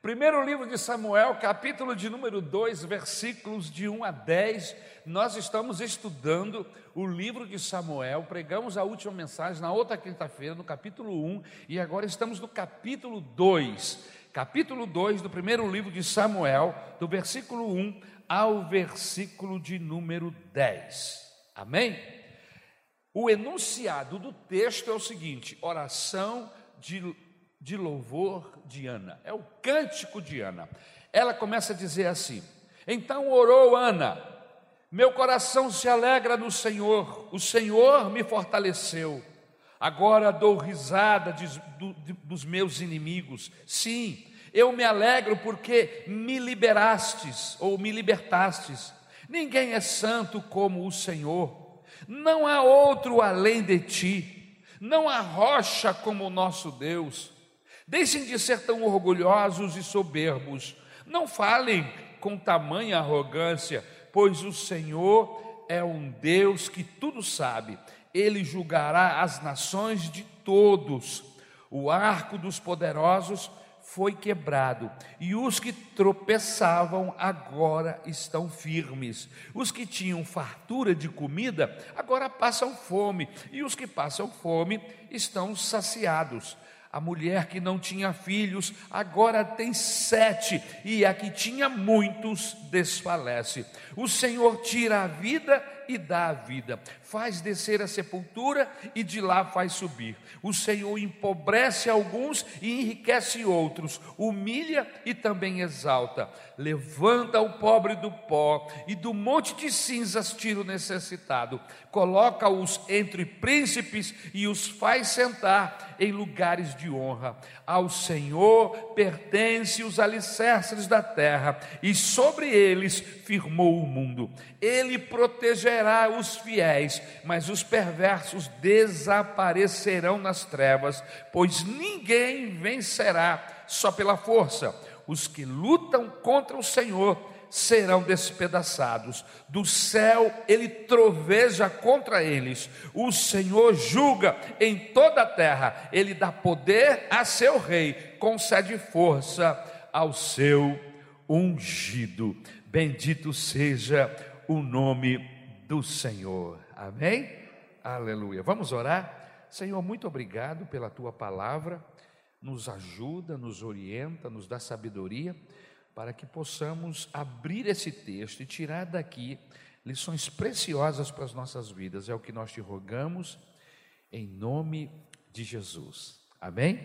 Primeiro livro de Samuel, capítulo de número 2, versículos de 1 a 10. Nós estamos estudando o livro de Samuel. Pregamos a última mensagem na outra quinta-feira, no capítulo 1, e agora estamos no capítulo 2. Capítulo 2 do primeiro livro de Samuel, do versículo 1 ao versículo de número 10. Amém? O enunciado do texto é o seguinte: oração de de louvor de Ana, é o cântico de Ana. Ela começa a dizer assim: Então orou Ana, meu coração se alegra no Senhor, o Senhor me fortaleceu. Agora dou risada de, de, dos meus inimigos. Sim, eu me alegro porque me liberastes ou me libertastes. Ninguém é santo como o Senhor. Não há outro além de ti. Não há rocha como o nosso Deus. Deixem de ser tão orgulhosos e soberbos. Não falem com tamanha arrogância, pois o Senhor é um Deus que tudo sabe. Ele julgará as nações de todos. O arco dos poderosos foi quebrado, e os que tropeçavam agora estão firmes. Os que tinham fartura de comida agora passam fome, e os que passam fome estão saciados. A mulher que não tinha filhos agora tem sete, e a que tinha muitos desfalece. O Senhor tira a vida e dá a vida, faz descer a sepultura e de lá faz subir. O Senhor empobrece alguns e enriquece outros, humilha e também exalta. Levanta o pobre do pó e do monte de cinzas tira o necessitado. Coloca-os entre príncipes e os faz sentar em lugares de honra. Ao Senhor pertence os alicerces da terra e sobre eles firmou o mundo. Ele protegerá os fiéis, mas os perversos desaparecerão nas trevas, pois ninguém vencerá só pela força. Os que lutam contra o Senhor serão despedaçados. Do céu ele troveja contra eles. O Senhor julga em toda a terra. Ele dá poder a seu rei, concede força ao seu ungido. Bendito seja o nome do Senhor. Amém? Aleluia. Vamos orar? Senhor, muito obrigado pela tua palavra. Nos ajuda, nos orienta, nos dá sabedoria para que possamos abrir esse texto e tirar daqui lições preciosas para as nossas vidas. É o que nós te rogamos em nome de Jesus. Amém?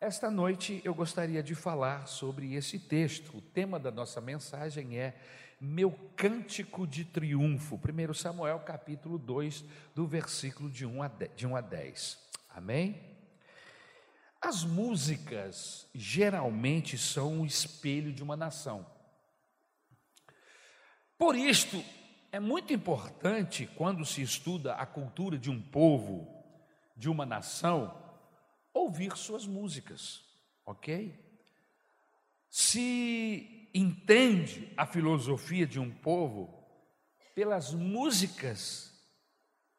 Esta noite eu gostaria de falar sobre esse texto. O tema da nossa mensagem é Meu Cântico de Triunfo. 1 Samuel capítulo 2, do versículo de 1 a 10. De 1 a 10. Amém? As músicas geralmente são o espelho de uma nação. Por isto, é muito importante quando se estuda a cultura de um povo, de uma nação, ouvir suas músicas, ok? Se entende a filosofia de um povo pelas músicas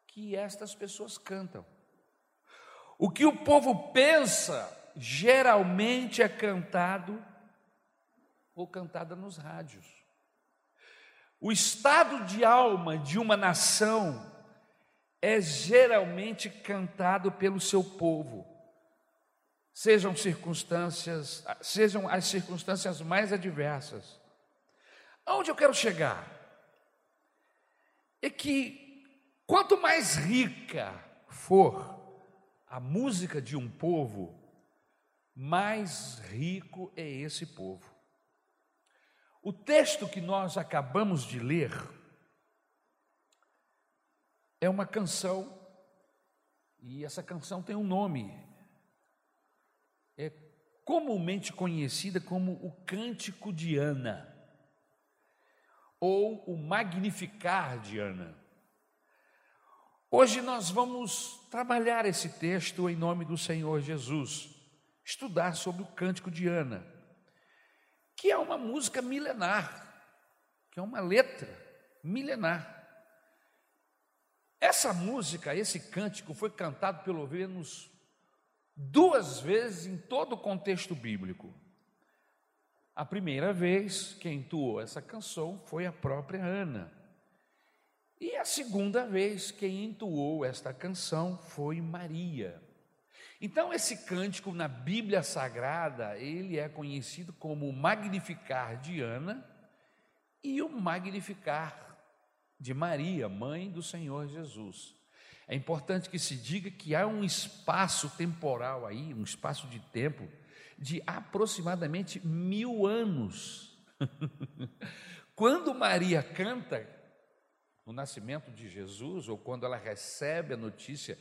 que estas pessoas cantam. O que o povo pensa geralmente é cantado ou cantada nos rádios. O estado de alma de uma nação é geralmente cantado pelo seu povo sejam circunstâncias, sejam as circunstâncias mais adversas. Aonde eu quero chegar? É que quanto mais rica for a música de um povo, mais rico é esse povo. O texto que nós acabamos de ler é uma canção, e essa canção tem um nome, comumente conhecida como o Cântico de Ana, ou o Magnificar de Ana. Hoje nós vamos trabalhar esse texto em nome do Senhor Jesus, estudar sobre o Cântico de Ana, que é uma música milenar, que é uma letra milenar. Essa música, esse cântico, foi cantado pelo menos duas vezes em todo o contexto bíblico. A primeira vez que entoou essa canção foi a própria Ana. E a segunda vez quem entoou esta canção foi Maria. Então esse cântico na Bíblia Sagrada, ele é conhecido como o Magnificar de Ana e o Magnificar de Maria, mãe do Senhor Jesus. É importante que se diga que há um espaço temporal aí, um espaço de tempo de aproximadamente mil anos. Quando Maria canta no nascimento de Jesus, ou quando ela recebe a notícia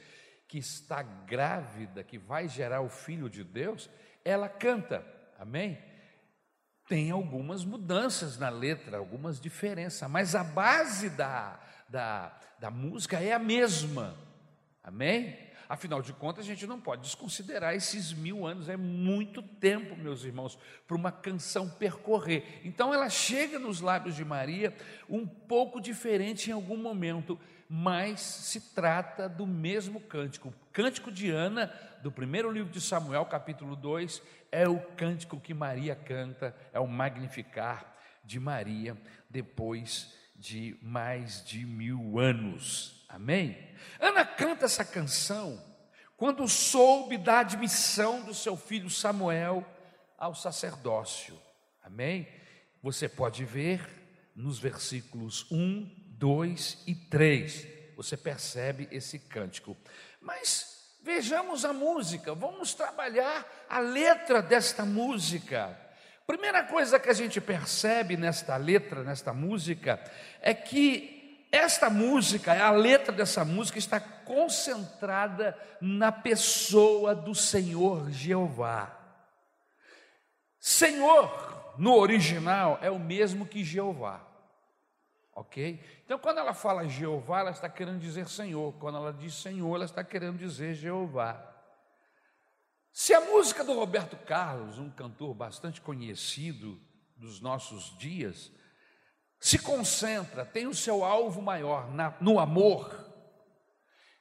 que está grávida, que vai gerar o filho de Deus, ela canta, amém? Tem algumas mudanças na letra, algumas diferenças, mas a base da, da, da música é a mesma, amém? Afinal de contas, a gente não pode desconsiderar esses mil anos, é muito tempo, meus irmãos, para uma canção percorrer. Então, ela chega nos lábios de Maria um pouco diferente em algum momento, mas se trata do mesmo cântico. O cântico de Ana, do primeiro livro de Samuel, capítulo 2, é o cântico que Maria canta, é o magnificar de Maria, depois de mais de mil anos. Amém? Ana canta essa canção quando soube da admissão do seu filho Samuel ao sacerdócio. Amém? Você pode ver nos versículos 1, 2 e 3. Você percebe esse cântico. Mas vejamos a música, vamos trabalhar a letra desta música. Primeira coisa que a gente percebe nesta letra, nesta música, é que esta música, a letra dessa música está concentrada na pessoa do Senhor Jeová. Senhor, no original, é o mesmo que Jeová. Ok? Então, quando ela fala Jeová, ela está querendo dizer Senhor. Quando ela diz Senhor, ela está querendo dizer Jeová. Se a música do Roberto Carlos, um cantor bastante conhecido dos nossos dias, se concentra, tem o seu alvo maior na, no amor.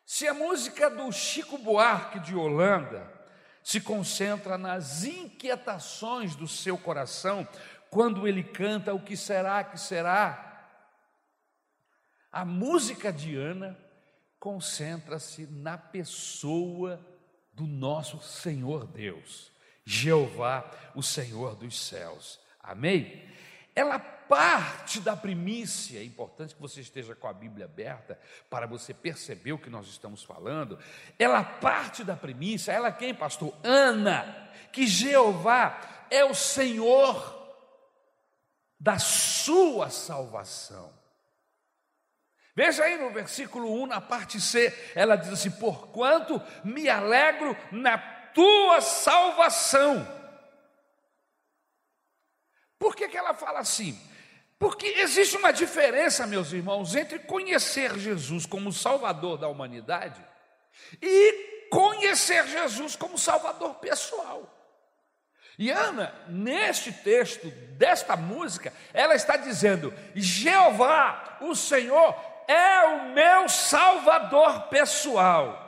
Se a música do Chico Buarque de Holanda se concentra nas inquietações do seu coração, quando ele canta o que será, que será, a música de Ana concentra-se na pessoa do nosso Senhor Deus, Jeová, o Senhor dos céus. Amém? ela parte da primícia. É importante que você esteja com a Bíblia aberta para você perceber o que nós estamos falando. Ela parte da primícia. Ela quem, pastor? Ana, que Jeová é o Senhor da sua salvação. Veja aí no versículo 1, na parte C, ela diz assim: Porquanto me alegro na tua salvação. Por que, que ela fala assim? Porque existe uma diferença, meus irmãos, entre conhecer Jesus como Salvador da humanidade e conhecer Jesus como Salvador pessoal. E Ana, neste texto desta música, ela está dizendo: Jeová, o Senhor, é o meu Salvador pessoal.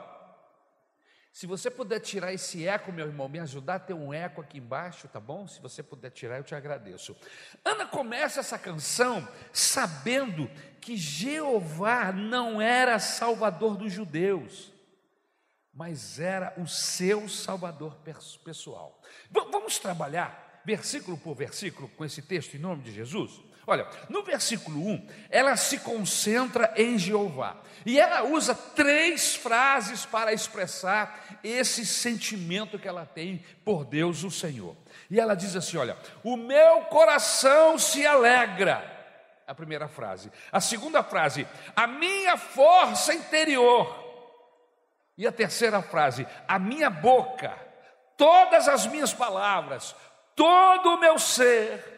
Se você puder tirar esse eco, meu irmão, me ajudar a ter um eco aqui embaixo, tá bom? Se você puder tirar, eu te agradeço. Ana começa essa canção sabendo que Jeová não era salvador dos judeus, mas era o seu salvador pessoal. Vamos trabalhar versículo por versículo com esse texto em nome de Jesus? Olha, no versículo 1, ela se concentra em Jeová. E ela usa três frases para expressar esse sentimento que ela tem por Deus, o Senhor. E ela diz assim: Olha, o meu coração se alegra. A primeira frase. A segunda frase, a minha força interior. E a terceira frase, a minha boca, todas as minhas palavras, todo o meu ser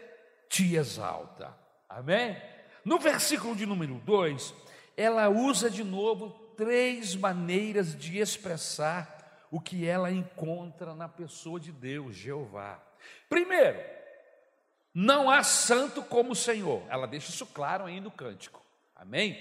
te exalta. Amém? No versículo de número 2, ela usa de novo três maneiras de expressar o que ela encontra na pessoa de Deus, Jeová. Primeiro, não há santo como o Senhor. Ela deixa isso claro aí no cântico. Amém?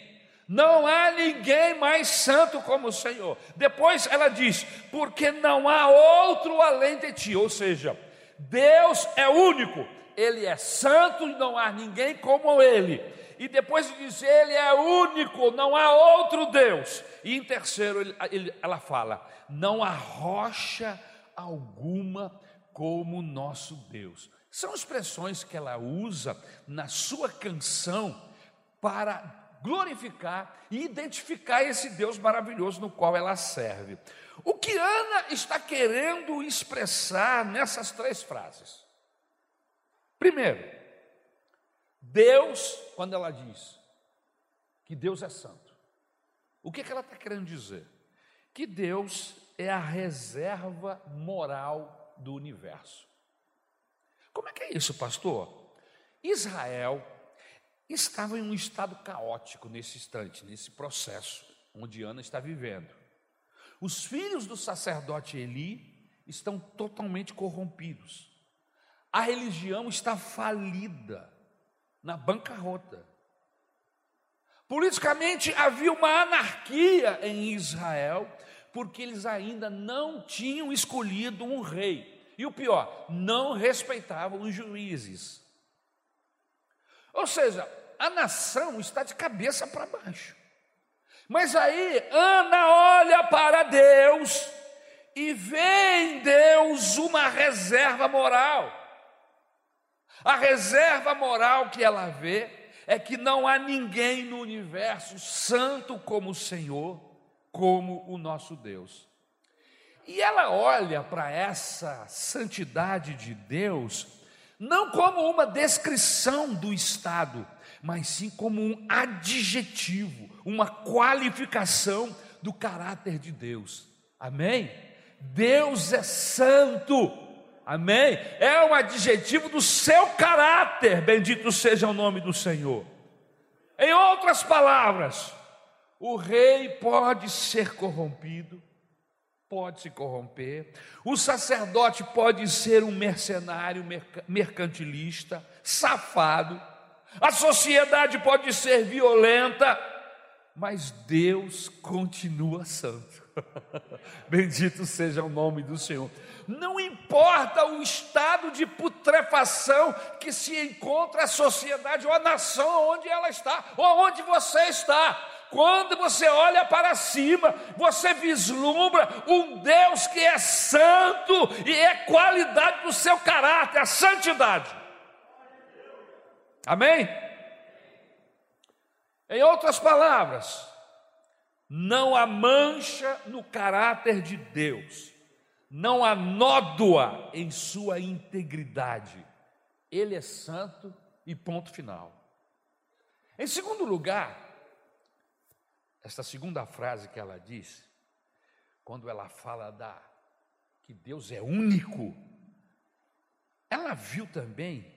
Não há ninguém mais santo como o Senhor. Depois ela diz: porque não há outro além de ti. Ou seja, Deus é único ele é santo e não há ninguém como ele. E depois de dizer ele é único, não há outro Deus. E em terceiro, ele, ele, ela fala: não há rocha alguma como nosso Deus. São expressões que ela usa na sua canção para glorificar e identificar esse Deus maravilhoso no qual ela serve. O que Ana está querendo expressar nessas três frases? Primeiro, Deus, quando ela diz que Deus é santo, o que, que ela está querendo dizer? Que Deus é a reserva moral do universo. Como é que é isso, pastor? Israel estava em um estado caótico nesse instante, nesse processo onde Ana está vivendo. Os filhos do sacerdote Eli estão totalmente corrompidos. A religião está falida, na bancarrota. Politicamente havia uma anarquia em Israel, porque eles ainda não tinham escolhido um rei. E o pior, não respeitavam os juízes. Ou seja, a nação está de cabeça para baixo. Mas aí Ana olha para Deus e vê em Deus uma reserva moral. A reserva moral que ela vê é que não há ninguém no universo santo como o Senhor, como o nosso Deus. E ela olha para essa santidade de Deus não como uma descrição do estado, mas sim como um adjetivo, uma qualificação do caráter de Deus. Amém? Deus é santo. Amém? É um adjetivo do seu caráter. Bendito seja o nome do Senhor. Em outras palavras, o rei pode ser corrompido, pode se corromper, o sacerdote pode ser um mercenário mercantilista, safado, a sociedade pode ser violenta, mas Deus continua santo. Bendito seja o nome do Senhor. Não importa o estado de putrefação que se encontra a sociedade ou a nação onde ela está, ou onde você está. Quando você olha para cima, você vislumbra um Deus que é santo e é qualidade do seu caráter, a santidade. Amém? Em outras palavras, não há mancha no caráter de Deus, não há nódoa em sua integridade. Ele é santo e ponto final. Em segundo lugar, esta segunda frase que ela diz, quando ela fala da que Deus é único, ela viu também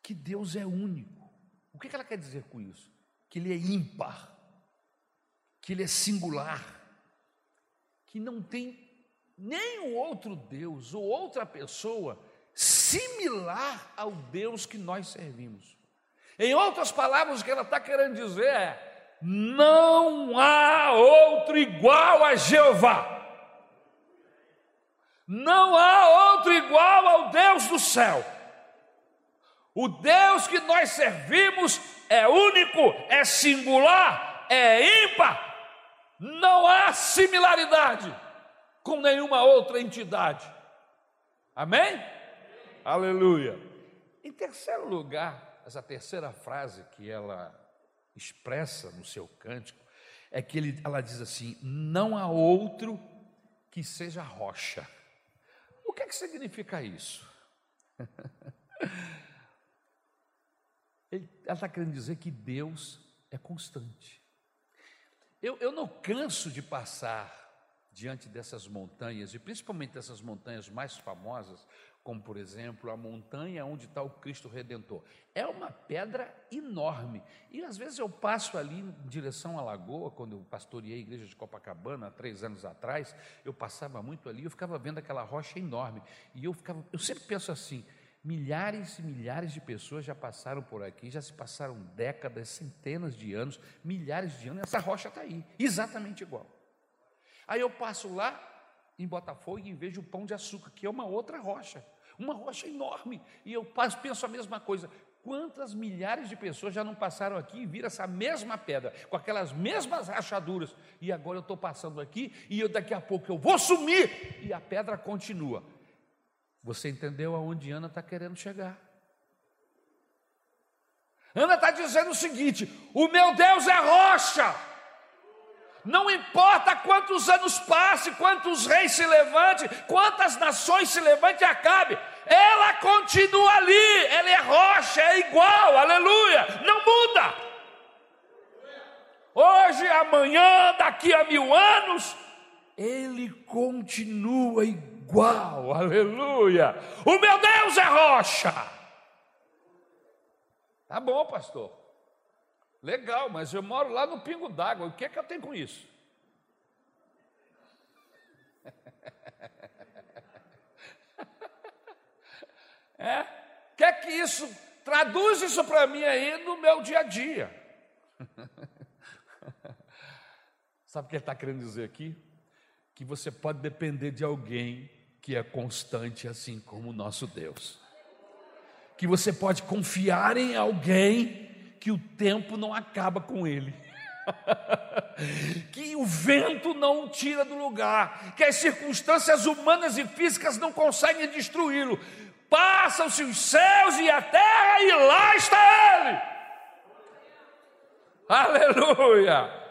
que Deus é único. O que ela quer dizer com isso? Que Ele é ímpar, que Ele é singular, que não tem nenhum outro Deus ou outra pessoa similar ao Deus que nós servimos. Em outras palavras, o que ela está querendo dizer é: não há outro igual a Jeová. Não há outro igual ao Deus do céu. O Deus que nós servimos é único, é singular, é ímpar. Não há similaridade com nenhuma outra entidade. Amém? Aleluia. Em terceiro lugar, essa terceira frase que ela expressa no seu cântico é que ele, ela diz assim: não há outro que seja rocha. O que, é que significa isso? Ela está querendo dizer que Deus é constante. Eu, eu não canso de passar diante dessas montanhas, e principalmente dessas montanhas mais famosas, como por exemplo a montanha onde está o Cristo Redentor. É uma pedra enorme. E às vezes eu passo ali em direção à lagoa, quando eu pastoreei a igreja de Copacabana há três anos atrás, eu passava muito ali, eu ficava vendo aquela rocha enorme. E eu ficava, eu sempre penso assim, Milhares e milhares de pessoas já passaram por aqui, já se passaram décadas, centenas de anos, milhares de anos, essa rocha está aí, exatamente igual. Aí eu passo lá em Botafogo e vejo o pão de açúcar, que é uma outra rocha. uma rocha enorme. E eu penso a mesma coisa. Quantas milhares de pessoas já não passaram aqui e viram essa mesma pedra, com aquelas mesmas rachaduras, e agora eu estou passando aqui e eu, daqui a pouco eu vou sumir e a pedra continua. Você entendeu aonde Ana está querendo chegar? Ana está dizendo o seguinte: o meu Deus é rocha. Não importa quantos anos passe, quantos reis se levante, quantas nações se levante e acabe, ela continua ali, ela é rocha, é igual, aleluia, não muda. Hoje, amanhã, daqui a mil anos, ele continua igual, aleluia. O meu Deus é rocha. Tá bom, pastor. Legal, mas eu moro lá no Pingo d'Água, o que é que eu tenho com isso? É? Quer que isso, traduz isso para mim aí no meu dia a dia. Sabe o que ele está querendo dizer aqui? Que você pode depender de alguém que é constante, assim como o nosso Deus. Que você pode confiar em alguém que o tempo não acaba com ele. que o vento não o tira do lugar, que as circunstâncias humanas e físicas não conseguem destruí-lo. Passam-se os céus e a terra, e lá está ele. Aleluia!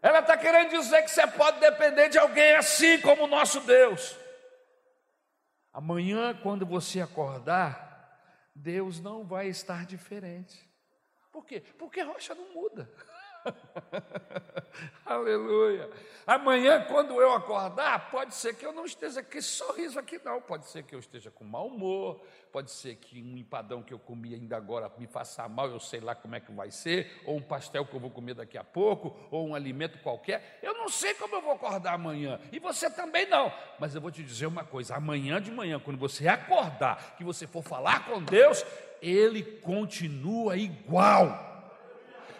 Ela está querendo dizer que você pode depender de alguém assim como o nosso Deus. Amanhã, quando você acordar, Deus não vai estar diferente. Por quê? Porque rocha não muda. Aleluia. Amanhã, quando eu acordar, pode ser que eu não esteja com esse sorriso aqui, não. Pode ser que eu esteja com mau humor, pode ser que um empadão que eu comi ainda agora me faça mal, eu sei lá como é que vai ser, ou um pastel que eu vou comer daqui a pouco, ou um alimento qualquer. Eu não sei como eu vou acordar amanhã, e você também não. Mas eu vou te dizer uma coisa: amanhã de manhã, quando você acordar, que você for falar com Deus, Ele continua igual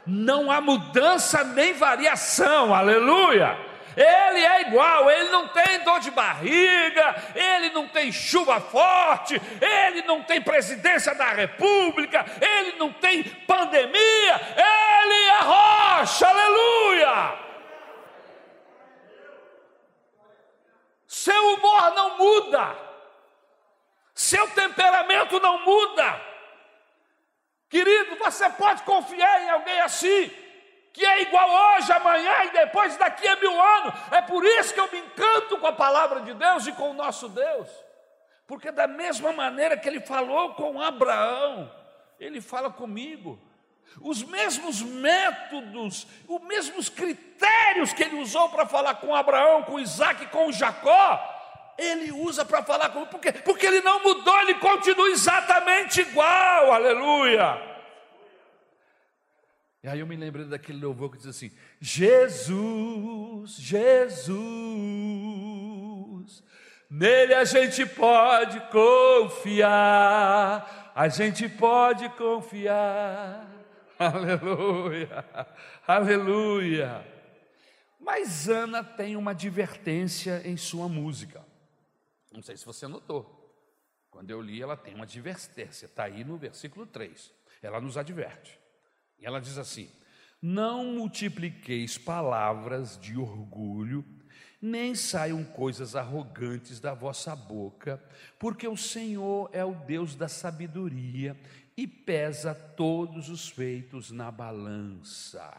não há mudança nem variação, aleluia. Ele é igual, ele não tem dor de barriga, ele não tem chuva forte, ele não tem presidência da república, ele não tem pandemia, ele é rocha, aleluia. Seu humor não muda, seu temperamento não muda. Você pode confiar em alguém assim, que é igual hoje, amanhã e depois daqui a mil anos. É por isso que eu me encanto com a palavra de Deus e com o nosso Deus, porque da mesma maneira que ele falou com Abraão, ele fala comigo. Os mesmos métodos, os mesmos critérios que ele usou para falar com Abraão, com Isaac, com Jacó, ele usa para falar comigo, porque, porque ele não mudou, ele continua exatamente igual, aleluia. E aí eu me lembrei daquele louvor que diz assim: Jesus, Jesus, nele a gente pode confiar, a gente pode confiar, aleluia, aleluia. Mas Ana tem uma advertência em sua música. Não sei se você notou. Quando eu li, ela tem uma advertência, está aí no versículo 3. Ela nos adverte. E ela diz assim: Não multipliqueis palavras de orgulho, nem saiam coisas arrogantes da vossa boca, porque o Senhor é o Deus da sabedoria e pesa todos os feitos na balança.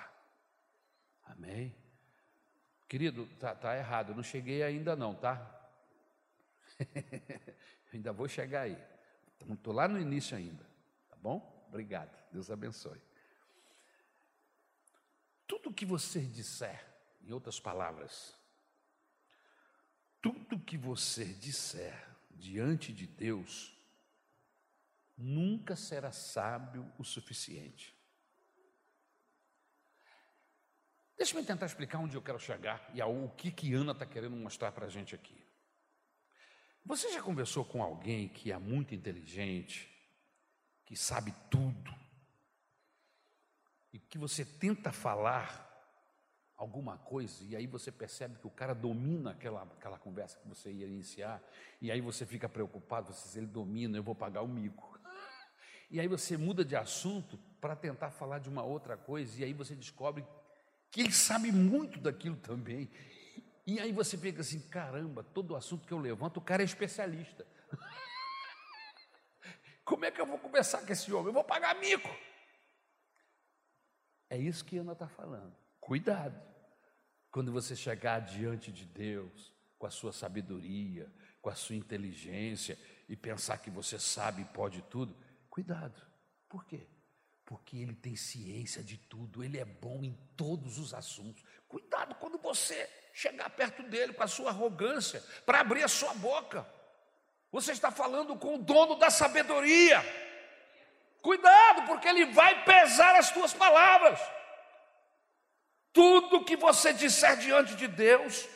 Amém? Querido, tá, tá errado, não cheguei ainda não, tá? ainda vou chegar aí. Estou lá no início ainda. Tá bom? Obrigado. Deus abençoe. Tudo que você disser, em outras palavras, tudo que você disser diante de Deus, nunca será sábio o suficiente. Deixa eu tentar explicar onde eu quero chegar e o que, que Ana está querendo mostrar para a gente aqui. Você já conversou com alguém que é muito inteligente, que sabe tudo, e que você tenta falar, alguma coisa, e aí você percebe que o cara domina aquela, aquela conversa que você ia iniciar, e aí você fica preocupado, você diz, ele domina, eu vou pagar o mico. E aí você muda de assunto para tentar falar de uma outra coisa, e aí você descobre que ele sabe muito daquilo também. E aí você fica assim, caramba, todo assunto que eu levanto, o cara é especialista. Como é que eu vou conversar com esse homem? Eu vou pagar mico. É isso que Ana está falando. Cuidado. Quando você chegar diante de Deus, com a sua sabedoria, com a sua inteligência, e pensar que você sabe e pode tudo, cuidado. Por quê? Porque ele tem ciência de tudo, ele é bom em todos os assuntos. Cuidado quando você chegar perto dele com a sua arrogância, para abrir a sua boca. Você está falando com o dono da sabedoria. Cuidado, porque ele vai pesar as tuas palavras. Tudo que você disser diante de Deus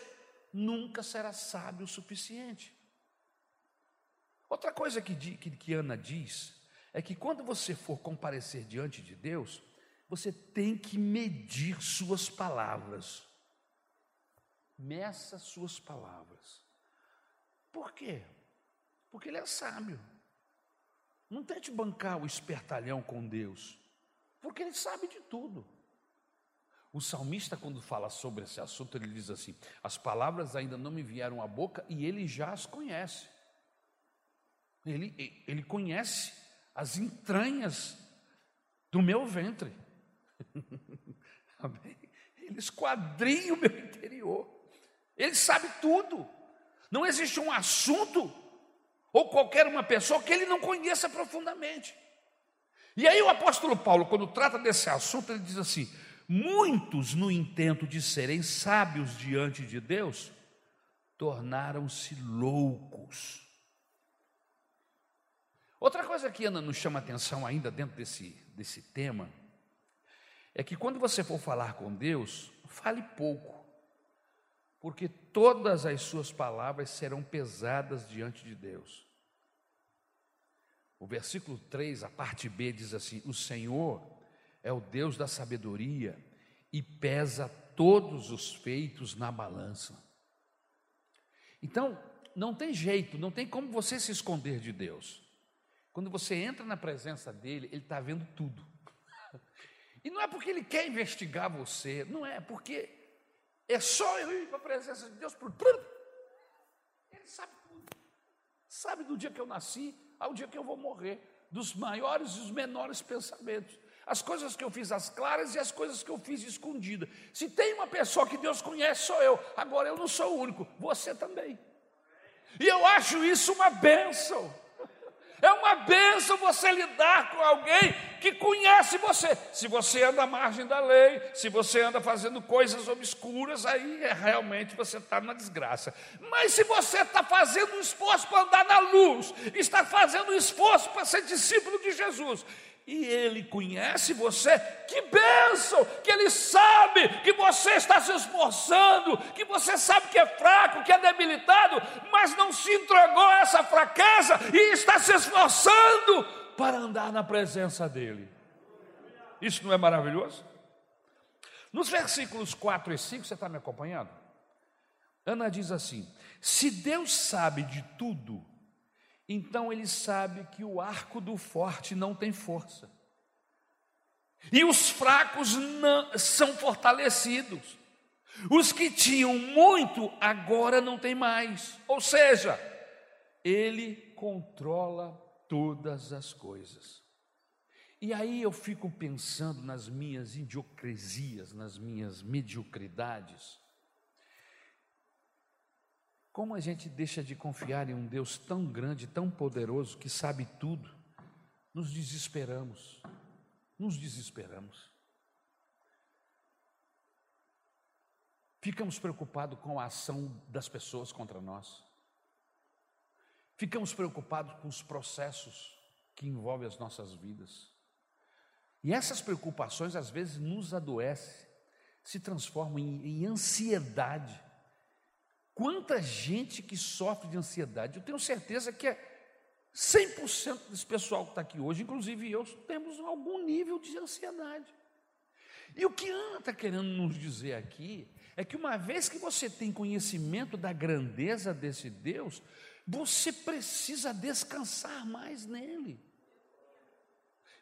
nunca será sábio o suficiente. Outra coisa que, que, que Ana diz é que quando você for comparecer diante de Deus, você tem que medir suas palavras. Meça suas palavras. Por quê? Porque ele é sábio. Não tente bancar o espertalhão com Deus, porque ele sabe de tudo. O salmista, quando fala sobre esse assunto, ele diz assim: As palavras ainda não me vieram à boca e ele já as conhece. Ele, ele conhece as entranhas do meu ventre. Ele esquadrinha o meu interior. Ele sabe tudo. Não existe um assunto ou qualquer uma pessoa que ele não conheça profundamente. E aí o apóstolo Paulo, quando trata desse assunto, ele diz assim: Muitos, no intento de serem sábios diante de Deus, tornaram-se loucos. Outra coisa que Ana nos chama atenção ainda dentro desse, desse tema é que quando você for falar com Deus, fale pouco, porque todas as suas palavras serão pesadas diante de Deus. O versículo 3, a parte B, diz assim: O Senhor é o Deus da sabedoria e pesa todos os feitos na balança. Então, não tem jeito, não tem como você se esconder de Deus. Quando você entra na presença dele, ele está vendo tudo. E não é porque ele quer investigar você, não é, porque é só eu ir para a presença de Deus. Ele sabe tudo. Sabe do dia que eu nasci ao dia que eu vou morrer, dos maiores e os menores pensamentos as coisas que eu fiz às claras e as coisas que eu fiz escondida. Se tem uma pessoa que Deus conhece, sou eu. Agora eu não sou o único, você também. E eu acho isso uma bênção. É uma bênção você lidar com alguém que conhece você. Se você anda à margem da lei, se você anda fazendo coisas obscuras, aí é, realmente você está na desgraça. Mas se você está fazendo um esforço para andar na luz, está fazendo um esforço para ser discípulo de Jesus, e Ele conhece você, que bênção, que Ele sabe que você está se esforçando, que você sabe que é fraco, que é debilitado, mas não se entregou a essa fraqueza e está se esforçando para andar na presença dEle. Isso não é maravilhoso? Nos versículos 4 e 5, você está me acompanhando? Ana diz assim: Se Deus sabe de tudo, então ele sabe que o arco do forte não tem força. E os fracos não, são fortalecidos. Os que tinham muito agora não tem mais. Ou seja, ele controla todas as coisas. E aí eu fico pensando nas minhas idiocresias, nas minhas mediocridades. Como a gente deixa de confiar em um Deus tão grande, tão poderoso, que sabe tudo? Nos desesperamos, nos desesperamos. Ficamos preocupados com a ação das pessoas contra nós. Ficamos preocupados com os processos que envolvem as nossas vidas. E essas preocupações às vezes nos adoecem, se transformam em, em ansiedade Quanta gente que sofre de ansiedade. Eu tenho certeza que é 100% desse pessoal que está aqui hoje, inclusive eu, temos algum nível de ansiedade. E o que Ana está querendo nos dizer aqui é que uma vez que você tem conhecimento da grandeza desse Deus, você precisa descansar mais nele.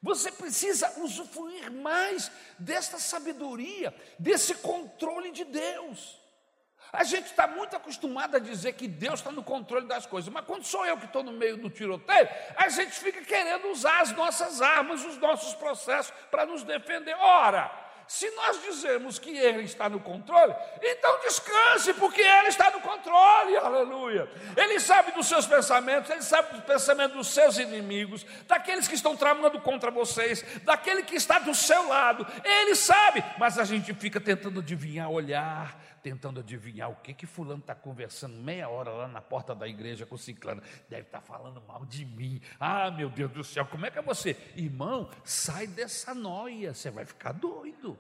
Você precisa usufruir mais desta sabedoria, desse controle de Deus. A gente está muito acostumado a dizer que Deus está no controle das coisas, mas quando sou eu que estou no meio do tiroteio, a gente fica querendo usar as nossas armas, os nossos processos para nos defender. Ora, se nós dizemos que Ele está no controle, então descanse, porque Ele está no controle, aleluia. Ele sabe dos seus pensamentos, Ele sabe dos pensamentos dos seus inimigos, daqueles que estão tramando contra vocês, daquele que está do seu lado, Ele sabe, mas a gente fica tentando adivinhar, olhar, tentando adivinhar o que que fulano está conversando meia hora lá na porta da igreja com ciclano. Deve estar tá falando mal de mim. Ah, meu Deus do céu, como é que é você? Irmão, sai dessa noia, você vai ficar doido.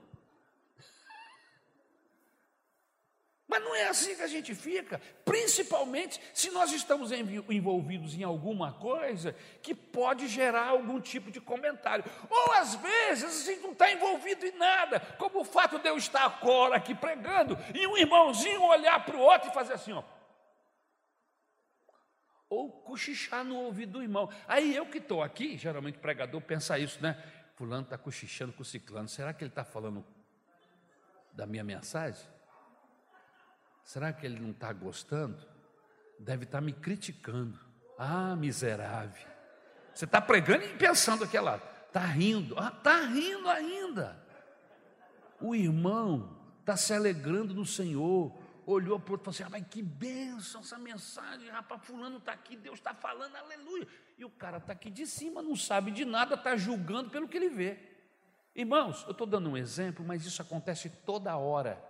Mas não é assim que a gente fica, principalmente se nós estamos envolvidos em alguma coisa que pode gerar algum tipo de comentário. Ou às vezes a gente não está envolvido em nada, como o fato de eu estar agora aqui pregando e um irmãozinho olhar para o outro e fazer assim, ó. Ou cochichar no ouvido do irmão. Aí eu que estou aqui, geralmente pregador pensa isso, né? Fulano está cochichando com o ciclano. Será que ele está falando da minha mensagem? Será que ele não está gostando? Deve estar tá me criticando. Ah, miserável. Você está pregando e pensando aqui lá, está rindo. Ah, está rindo ainda. O irmão está se alegrando no Senhor. Olhou para o outro e falou assim: ah, mas que bênção essa mensagem, rapaz. Fulano está aqui, Deus está falando, aleluia. E o cara está aqui de cima, não sabe de nada, está julgando pelo que ele vê. Irmãos, eu estou dando um exemplo, mas isso acontece toda hora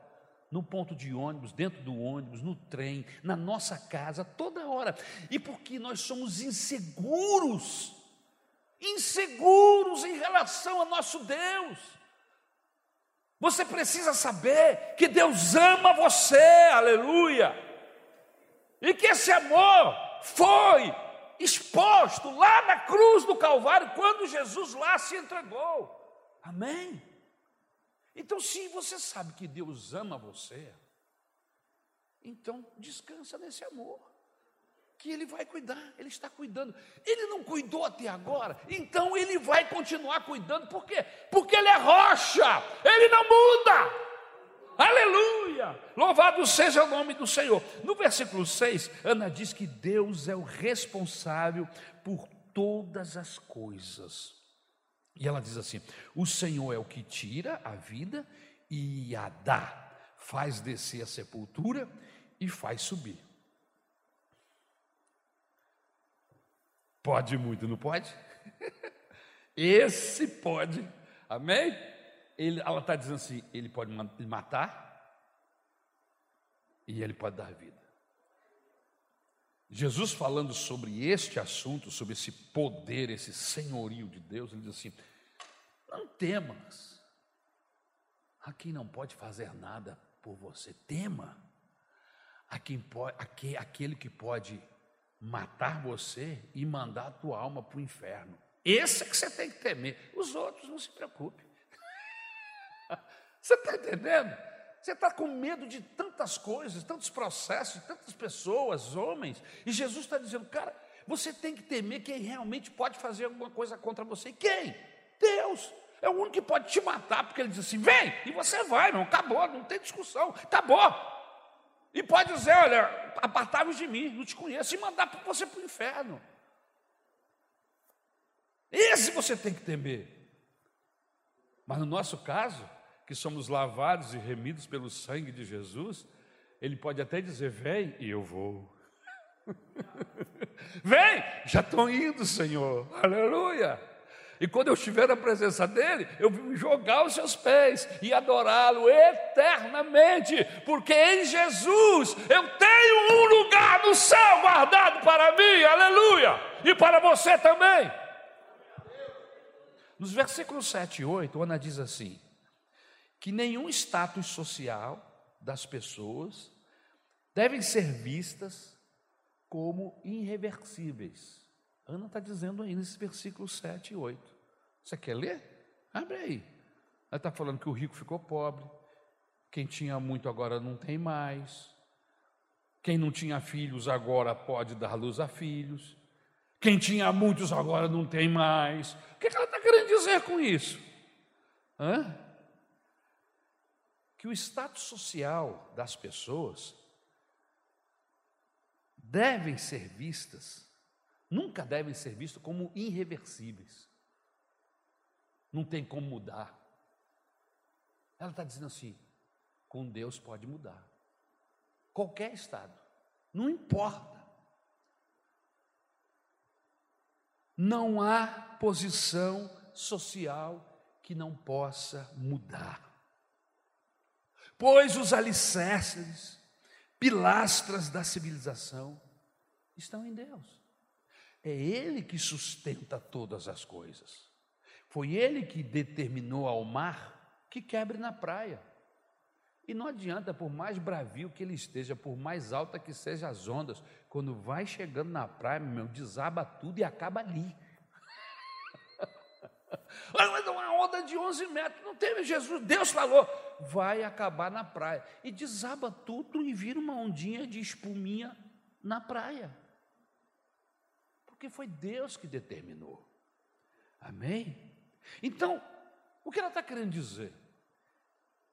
no ponto de ônibus, dentro do ônibus, no trem, na nossa casa, toda hora. E porque nós somos inseguros, inseguros em relação ao nosso Deus. Você precisa saber que Deus ama você, aleluia. E que esse amor foi exposto lá na cruz do Calvário, quando Jesus lá se entregou. Amém? Então, se você sabe que Deus ama você, então descansa nesse amor, que Ele vai cuidar, Ele está cuidando. Ele não cuidou até agora, então Ele vai continuar cuidando, por quê? Porque Ele é rocha, Ele não muda. Aleluia! Louvado seja o nome do Senhor. No versículo 6, Ana diz que Deus é o responsável por todas as coisas. E ela diz assim: O Senhor é o que tira a vida e a dá, faz descer a sepultura e faz subir. Pode muito, não pode? Esse pode, amém? Ele, ela está dizendo assim: ele pode matar e ele pode dar vida. Jesus falando sobre este assunto, sobre esse poder, esse senhorio de Deus, ele diz assim: não temas. A quem não pode fazer nada por você, tema. A quem pode, a aquele que pode matar você e mandar a tua alma para o inferno. Esse é que você tem que temer. Os outros não se preocupe. Você está entendendo? Você está com medo de tantas coisas, tantos processos, tantas pessoas, homens. E Jesus está dizendo, cara, você tem que temer quem realmente pode fazer alguma coisa contra você. Quem? Deus. É o único que pode te matar, porque ele diz assim: vem, e você vai, não, acabou, não tem discussão, acabou. E pode dizer: olha, apartai-vos de mim, não te conheço, e mandar você para o inferno. Esse você tem que temer. Mas no nosso caso, que somos lavados e remidos pelo sangue de Jesus, ele pode até dizer: vem, e eu vou. vem, já estou indo, Senhor, aleluia. E quando eu estiver na presença dele, eu vou jogar os seus pés e adorá-lo eternamente, porque em Jesus eu tenho um lugar no céu guardado para mim, aleluia, e para você também. Nos versículos 7 e 8, Ana diz assim: que nenhum status social das pessoas devem ser vistas como irreversíveis. Ana está dizendo aí nesse versículo 7 e 8. Você quer ler? Abre aí. Ela está falando que o rico ficou pobre, quem tinha muito agora não tem mais, quem não tinha filhos agora pode dar luz a filhos, quem tinha muitos agora não tem mais. O que ela está querendo dizer com isso? Hã? Que o status social das pessoas devem ser vistas, nunca devem ser vistas como irreversíveis. Não tem como mudar. Ela está dizendo assim: com Deus pode mudar. Qualquer estado, não importa. Não há posição social que não possa mudar. Pois os alicerces, pilastras da civilização, estão em Deus. É Ele que sustenta todas as coisas. Foi Ele que determinou ao mar que quebre na praia. E não adianta, por mais bravio que ele esteja, por mais alta que sejam as ondas, quando vai chegando na praia, meu, desaba tudo e acaba ali. Uma onda de 11 metros, não teve Jesus, Deus falou, vai acabar na praia. E desaba tudo e vira uma ondinha de espuminha na praia. Porque foi Deus que determinou. Amém? Então, o que ela está querendo dizer?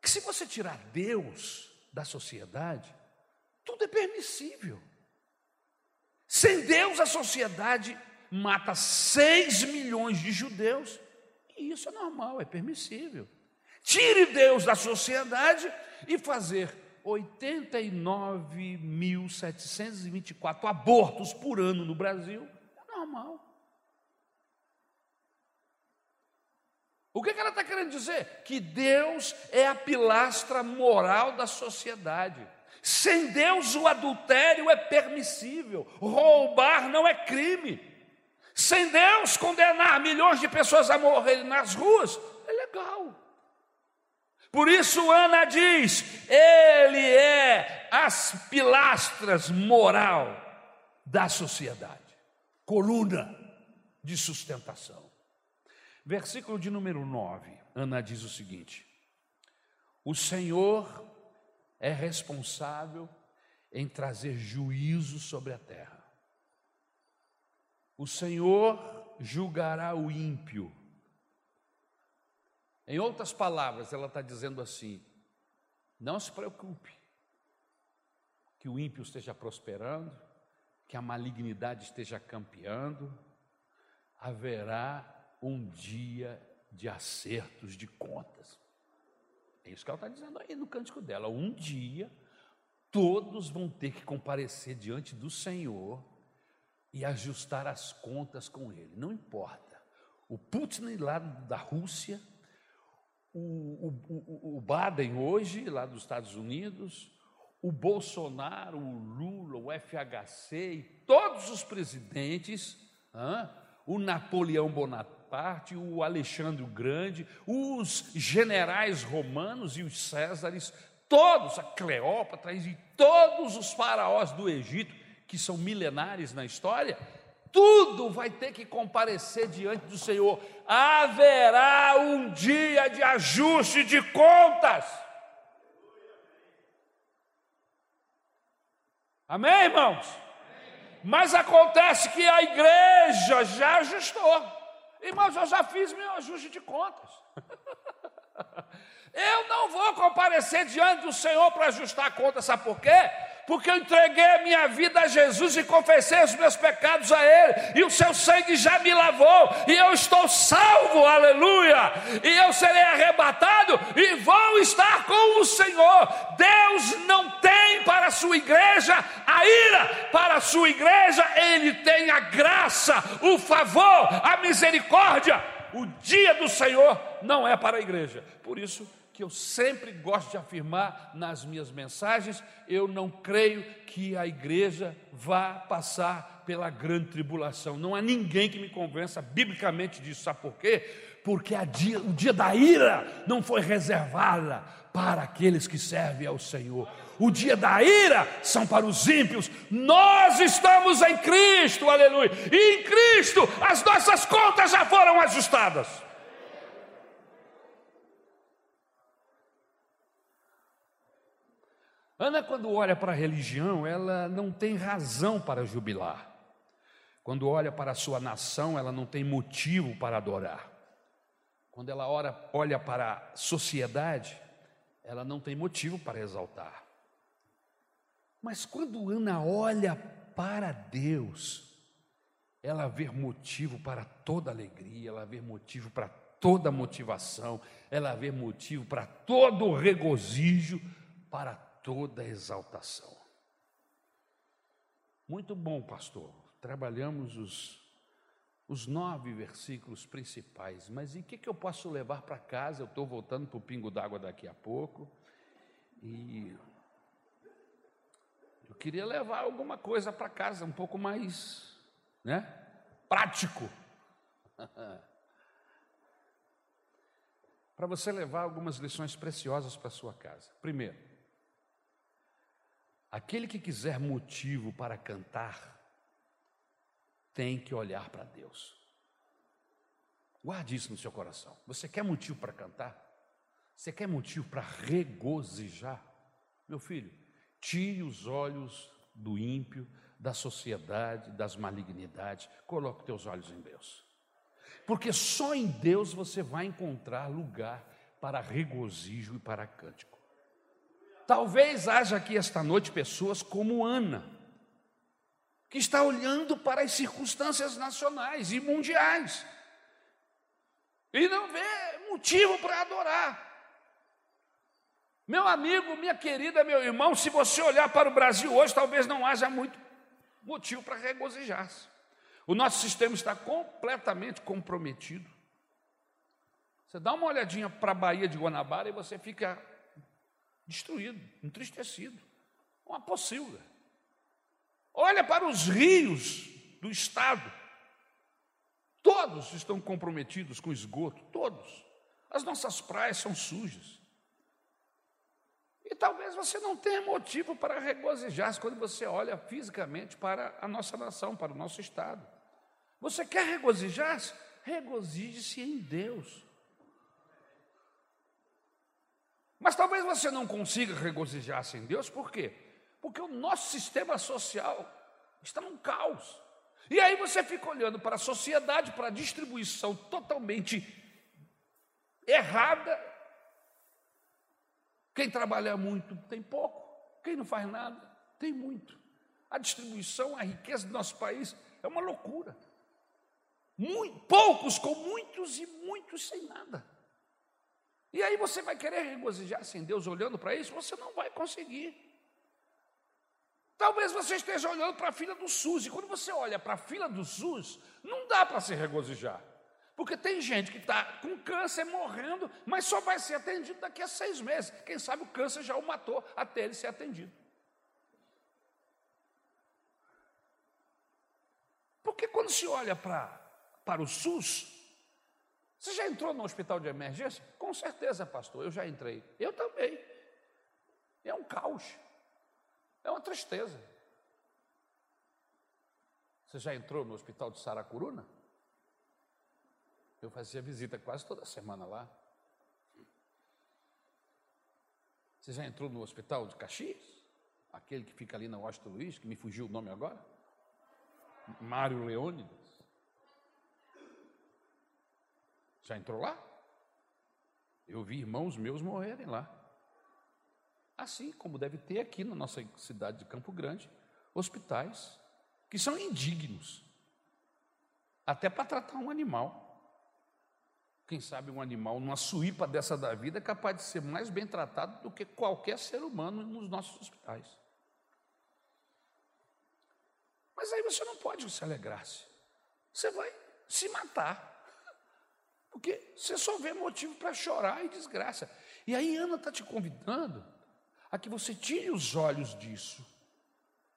Que se você tirar Deus da sociedade, tudo é permissível. Sem Deus, a sociedade mata 6 milhões de judeus, e isso é normal, é permissível. Tire Deus da sociedade e fazer 89.724 abortos por ano no Brasil, é normal. O que, ela está querendo dizer? Que Deus é a pilastra moral da sociedade. Sem Deus, o adultério é permissível, roubar não é crime. Sem Deus, condenar milhões de pessoas a morrerem nas ruas é legal. Por isso, Ana diz: Ele é as pilastras moral da sociedade, coluna de sustentação. Versículo de número 9, Ana diz o seguinte: O Senhor é responsável em trazer juízo sobre a terra. O Senhor julgará o ímpio. Em outras palavras, ela está dizendo assim: não se preocupe que o ímpio esteja prosperando, que a malignidade esteja campeando, haverá um dia de acertos de contas. É isso que ela está dizendo aí no cântico dela. Um dia, todos vão ter que comparecer diante do Senhor e ajustar as contas com Ele. Não importa. O Putin lá da Rússia, o, o, o, Biden hoje, lá dos Estados Unidos, o Bolsonaro, o Lula, o FHC e todos os presidentes, o Napoleão Bonaparte, parte, o Alexandre o Grande, os generais romanos e os Césares, todos, a Cleópatra e todos os faraós do Egito, que são milenares na história, tudo vai ter que comparecer diante do Senhor. Haverá um dia de ajuste de contas. Amém, irmãos? Mas acontece que a igreja já ajustou. Irmãos, eu já fiz meu ajuste de contas. Eu não vou comparecer diante do Senhor para ajustar a conta, sabe por quê? Porque eu entreguei a minha vida a Jesus e confessei os meus pecados a Ele, e o seu sangue já me lavou, e eu estou salvo, aleluia, e eu serei arrebatado e vou estar com o Senhor. Deus não tem para a sua igreja a ira, para a sua igreja Ele tem a graça, o favor, a misericórdia. O dia do Senhor não é para a igreja, por isso que eu sempre gosto de afirmar nas minhas mensagens, eu não creio que a igreja vá passar pela grande tribulação. Não há ninguém que me convença biblicamente disso. Sabe por quê? Porque dia, o dia da ira não foi reservada para aqueles que servem ao Senhor. O dia da ira são para os ímpios. Nós estamos em Cristo, aleluia. E em Cristo as nossas contas já foram ajustadas. Ana, quando olha para a religião, ela não tem razão para jubilar. Quando olha para a sua nação, ela não tem motivo para adorar. Quando ela ora, olha para a sociedade, ela não tem motivo para exaltar. Mas quando Ana olha para Deus, ela vê motivo para toda alegria, ela vê motivo para toda motivação, ela vê motivo para todo regozijo, para toda exaltação. Muito bom, pastor. Trabalhamos os, os nove versículos principais, mas e o que, que eu posso levar para casa? Eu estou voltando para o pingo d'água daqui a pouco, e eu queria levar alguma coisa para casa, um pouco mais, né? Prático. para você levar algumas lições preciosas para sua casa. Primeiro, aquele que quiser motivo para cantar, tem que olhar para Deus. Guarde isso no seu coração. Você quer motivo para cantar? Você quer motivo para regozijar? Meu filho, tire os olhos do ímpio, da sociedade, das malignidades, coloque teus olhos em Deus. Porque só em Deus você vai encontrar lugar para regozijo e para cântico. Talvez haja aqui esta noite pessoas como Ana, que está olhando para as circunstâncias nacionais e mundiais e não vê motivo para adorar. Meu amigo, minha querida, meu irmão, se você olhar para o Brasil hoje, talvez não haja muito motivo para regozijar-se. O nosso sistema está completamente comprometido. Você dá uma olhadinha para a Baía de Guanabara e você fica destruído, entristecido, uma pocilga. Olha para os rios do estado. Todos estão comprometidos com esgoto, todos. As nossas praias são sujas. E talvez você não tenha motivo para regozijar-se quando você olha fisicamente para a nossa nação, para o nosso estado. Você quer regozijar-se? Regozije-se em Deus. Mas talvez você não consiga regozijar-se em Deus, por quê? Porque o nosso sistema social está num caos. E aí você fica olhando para a sociedade, para a distribuição totalmente errada. Quem trabalha muito tem pouco, quem não faz nada tem muito. A distribuição, a riqueza do nosso país é uma loucura. Muito, poucos com muitos e muitos sem nada. E aí você vai querer regozijar-se em Deus olhando para isso, você não vai conseguir. Talvez você esteja olhando para a fila do SUS, e quando você olha para a fila do SUS, não dá para se regozijar. Porque tem gente que está com câncer morrendo, mas só vai ser atendido daqui a seis meses. Quem sabe o câncer já o matou até ele ser atendido. Porque quando se olha para, para o SUS, você já entrou no hospital de emergência? Com certeza, pastor, eu já entrei. Eu também. É um caos. É uma tristeza. Você já entrou no hospital de Saracuruna? Eu fazia visita quase toda semana lá. Você já entrou no hospital de Caxias? Aquele que fica ali na Washington Luiz, que me fugiu o nome agora? Mário Leônidas. Já entrou lá? Eu vi irmãos meus morrerem lá. Assim como deve ter aqui na nossa cidade de Campo Grande, hospitais que são indignos, até para tratar um animal. Quem sabe um animal, numa suípa dessa da vida, é capaz de ser mais bem tratado do que qualquer ser humano nos nossos hospitais. Mas aí você não pode se alegrar-se. Você vai se matar. Porque você só vê motivo para chorar e desgraça. E aí Ana está te convidando a que você tire os olhos disso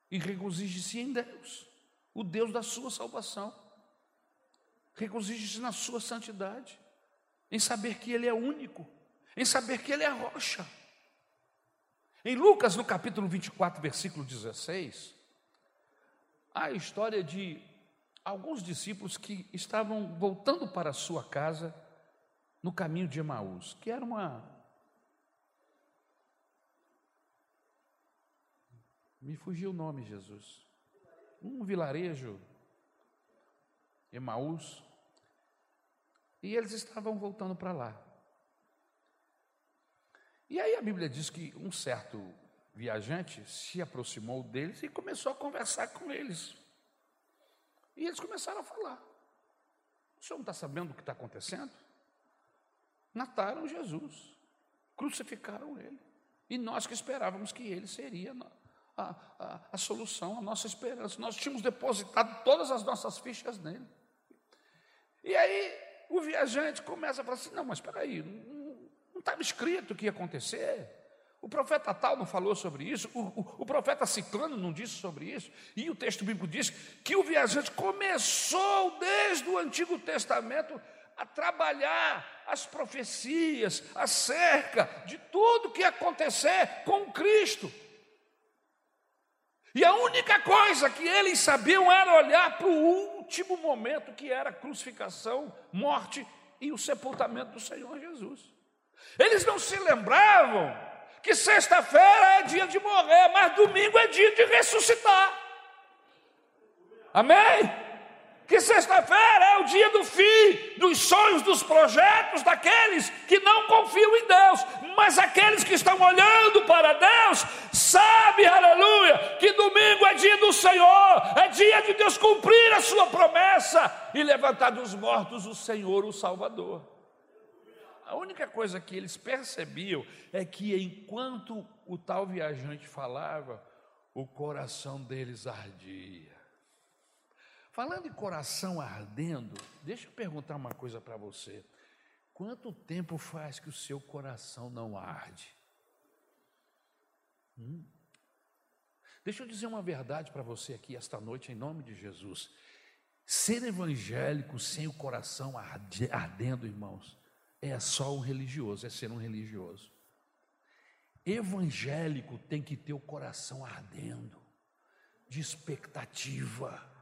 e regozije-se em Deus, o Deus da sua salvação. Regozije-se na sua santidade, em saber que Ele é único, em saber que Ele é rocha. Em Lucas, no capítulo 24, versículo 16, há a história de alguns discípulos que estavam voltando para sua casa no caminho de Emaús, que era uma Me fugiu o nome, Jesus. Um vilarejo, Emaús. E eles estavam voltando para lá. E aí a Bíblia diz que um certo viajante se aproximou deles e começou a conversar com eles. E eles começaram a falar. O senhor não está sabendo o que está acontecendo? Mataram Jesus, crucificaram ele. E nós que esperávamos que ele seria a, a, a solução, a nossa esperança. Nós tínhamos depositado todas as nossas fichas nele. E aí o viajante começa a falar assim: não, mas espera aí, não estava escrito o que ia acontecer. O profeta tal não falou sobre isso, o, o, o, profeta Ciclano não disse sobre isso, e o texto bíblico diz que o viajante começou desde o Antigo Testamento a trabalhar as profecias acerca de tudo que ia acontecer com Cristo. E a única coisa que eles sabiam era olhar para o último momento, que era a crucificação, morte e o sepultamento do Senhor Jesus. Eles não se lembravam que sexta-feira é dia de morrer, mas domingo é dia de ressuscitar. Amém? que sexta-feira é o dia do fim, dos sonhos, dos projetos daqueles que não confiam em Deus, mas aqueles que estão olhando para Deus, sabe, aleluia, que domingo é dia do Senhor, é dia de Deus cumprir a sua promessa e levantar dos mortos o Senhor, o Salvador. A única coisa que eles percebiam é que enquanto o tal viajante falava, o coração deles ardia. Falando em coração ardendo, deixa eu perguntar uma coisa para você. Quanto tempo faz que o seu coração não arde? Hum? Deixa eu dizer uma verdade para você aqui esta noite, em nome de Jesus. Ser evangélico sem o coração ardendo, irmãos, é só um religioso, é ser um religioso. Evangélico tem que ter o coração ardendo, de expectativa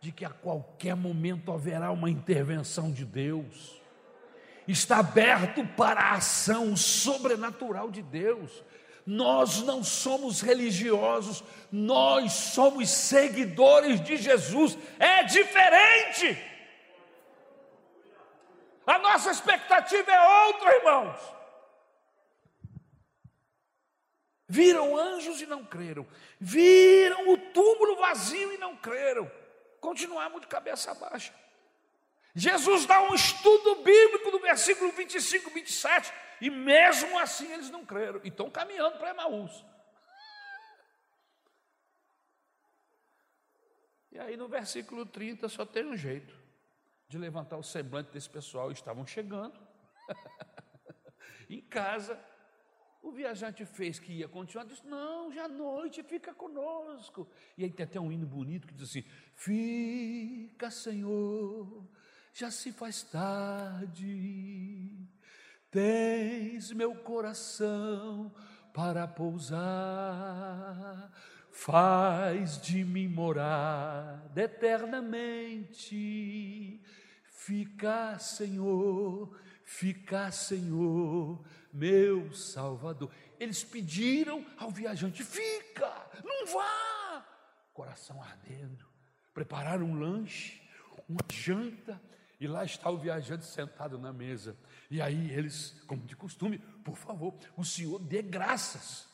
de que a qualquer momento haverá uma intervenção de Deus. Está aberto para a ação sobrenatural de Deus. Nós não somos religiosos, nós somos seguidores de Jesus. É diferente. A nossa expectativa é outra, irmãos. Viram anjos e não creram, viram o túmulo vazio e não creram continuamos de cabeça baixa. Jesus dá um estudo bíblico no versículo 25, 27, e mesmo assim eles não creram, e estão caminhando para Emaús. E aí no versículo 30 só tem um jeito de levantar o semblante desse pessoal, estavam chegando. Em casa, o viajante fez que ia continuar, disse: Não, já à noite, fica conosco. E aí tem até um hino bonito que diz assim: Fica, Senhor, já se faz tarde, tens meu coração para pousar, faz de mim morar eternamente. Fica, Senhor, fica, Senhor meu Salvador. Eles pediram ao viajante: fica, não vá. Coração ardendo. Prepararam um lanche, uma janta, e lá está o viajante sentado na mesa. E aí eles, como de costume, por favor, o Senhor dê graças.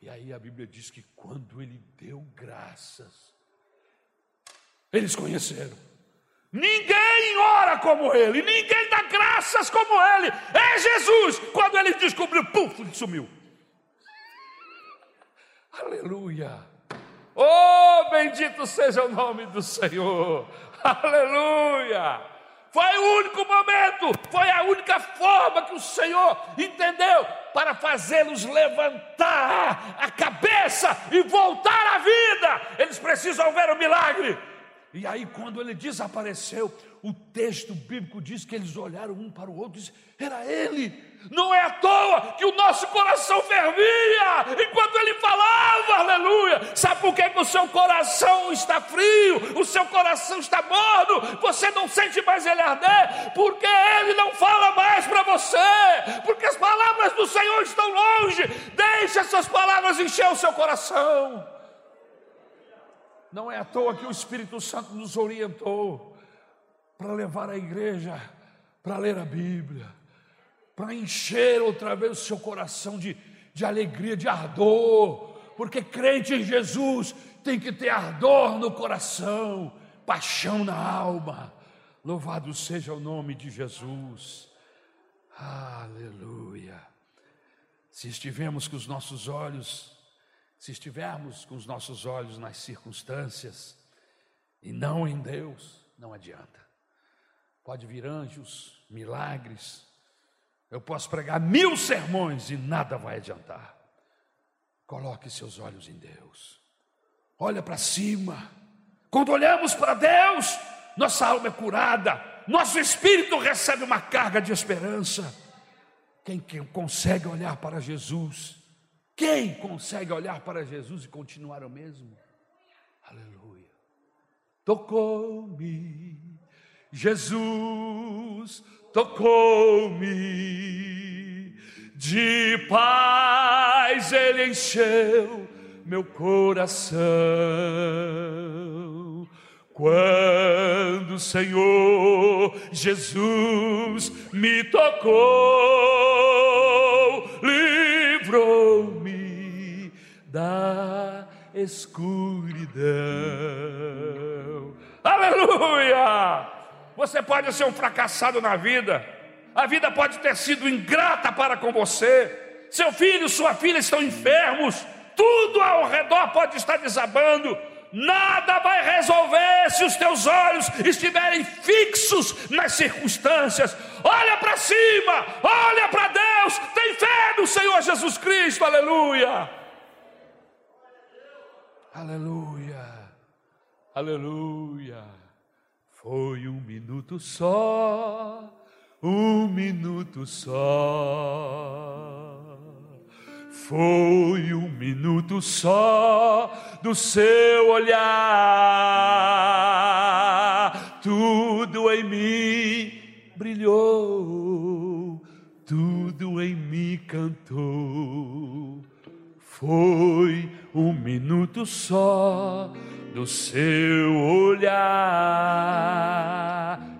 E aí a Bíblia diz que quando ele deu graças, eles conheceram. Ninguém ora como ele, ninguém dá graças como ele. É Jesus. Quando ele descobriu, puf, ele sumiu. Aleluia. Oh, bendito seja o nome do Senhor. Aleluia. Foi o único momento, foi a única forma que o Senhor entendeu para fazê-los levantar a cabeça e voltar à vida. Eles precisam ver o milagre. E aí, quando ele desapareceu, o texto bíblico diz que eles olharam um para o outro e disseram: era ele. Não é à toa que o nosso coração fervia enquanto ele falava, aleluia. Sabe por que, que o seu coração está frio, o seu coração está morno, você não sente mais ele arder? Porque ele não fala mais para você, porque as palavras do Senhor estão longe. Deixe essas palavras encher o seu coração. Não é à toa que o Espírito Santo nos orientou para levar a igreja para ler a Bíblia, para encher outra vez o seu coração de, de alegria, de ardor, porque crente em Jesus tem que ter ardor no coração, paixão na alma. Louvado seja o nome de Jesus. Aleluia. Se estivermos com os nossos olhos, se estivermos com os nossos olhos nas circunstâncias e não em Deus, não adianta. Pode vir anjos, milagres. Eu posso pregar mil sermões e nada vai adiantar. Coloque seus olhos em Deus. Olha para cima. Quando olhamos para Deus, nossa alma é curada, nosso espírito recebe uma carga de esperança. Quem, quem consegue olhar para Jesus? Quem consegue olhar para Jesus e continuar o mesmo? Aleluia. Tocou-me, Jesus tocou-me, de paz ele encheu meu coração. Quando o Senhor Jesus me tocou, livrou-me da escuridão. Aleluia! Você pode ser um fracassado na vida, a vida pode ter sido ingrata para com você, seu filho, sua filha estão enfermos, tudo ao redor pode estar desabando, nada vai resolver se os teus olhos estiverem fixos nas circunstâncias. Olha para cima, olha para Deus, tem fé no Senhor Jesus Cristo, aleluia. Aleluia, aleluia. Foi um minuto só, um minuto só foi um minuto só do seu olhar, tudo em mim brilhou, tudo em mim cantou. Foi um minuto só do seu olhar.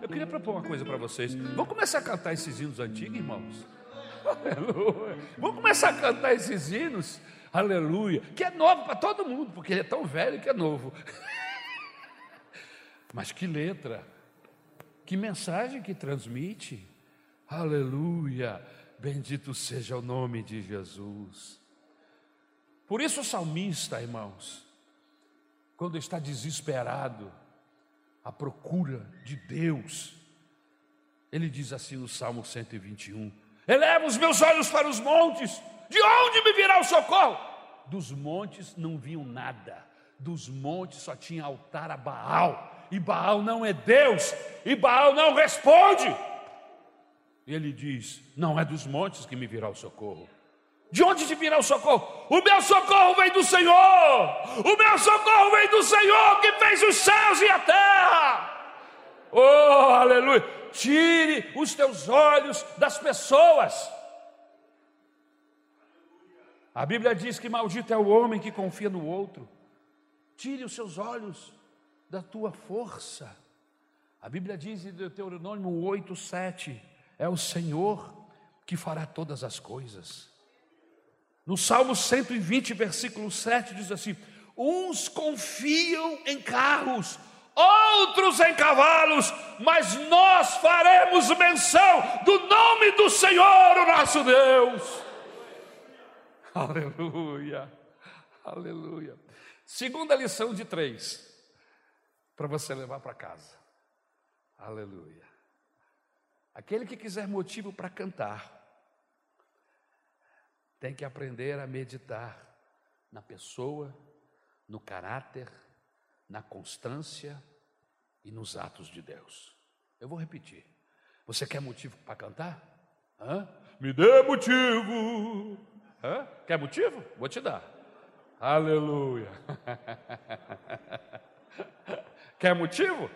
Eu queria propor uma coisa para vocês. Vamos começar a cantar esses hinos antigos, irmãos? Aleluia. Vamos começar a cantar esses hinos. Aleluia. Que é novo para todo mundo, porque ele é tão velho que é novo. Mas que letra. Que mensagem que transmite. Aleluia. Bendito seja o nome de Jesus. Por isso o salmista, irmãos, quando está desesperado à procura de Deus, ele diz assim no Salmo 121: Eleva os meus olhos para os montes. De onde me virá o socorro? Dos montes não viam nada. Dos montes só tinha altar a Baal. E Baal não é Deus. E Baal não responde. Ele diz: Não é dos montes que me virá o socorro. De onde te virá o socorro? O meu socorro vem do Senhor. O meu socorro vem do Senhor que fez os céus e a terra. Oh, aleluia tire os teus olhos das pessoas. A Bíblia diz que maldito é o homem que confia no outro. Tire os seus olhos da tua força. A Bíblia diz em Deuteronômio 8, 7: é o Senhor que fará todas as coisas. No Salmo 120, versículo 7, diz assim: Uns confiam em carros, outros em cavalos, mas nós faremos menção do nome do Senhor, o nosso Deus. Aleluia, aleluia. Segunda lição de três, para você levar para casa. Aleluia. Aquele que quiser motivo para cantar, tem que aprender a meditar na pessoa, no caráter, na constância e nos atos de Deus. Eu vou repetir. Você quer motivo para cantar? Hã? Me dê motivo. Hã? Quer motivo? Vou te dar. Aleluia. Quer motivo?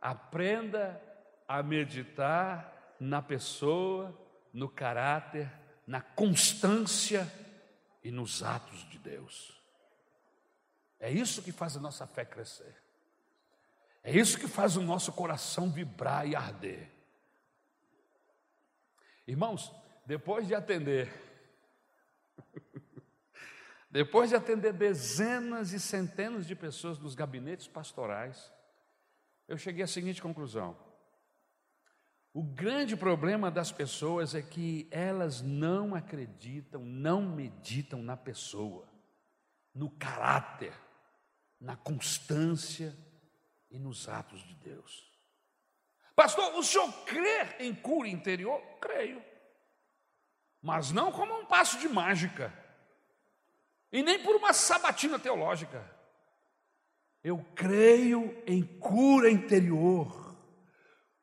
Aprenda a meditar na pessoa, no caráter, na constância e nos atos de Deus. É isso que faz a nossa fé crescer. É isso que faz o nosso coração vibrar e arder. Irmãos, depois de atender, depois de atender dezenas e centenas de pessoas nos gabinetes pastorais, eu cheguei à seguinte conclusão: o grande problema das pessoas é que elas não acreditam, não meditam na pessoa, no caráter, na constância e nos atos de Deus. Pastor, o senhor crê em cura interior? Creio. Mas não como um passo de mágica. E nem por uma sabatina teológica. Eu creio em cura interior.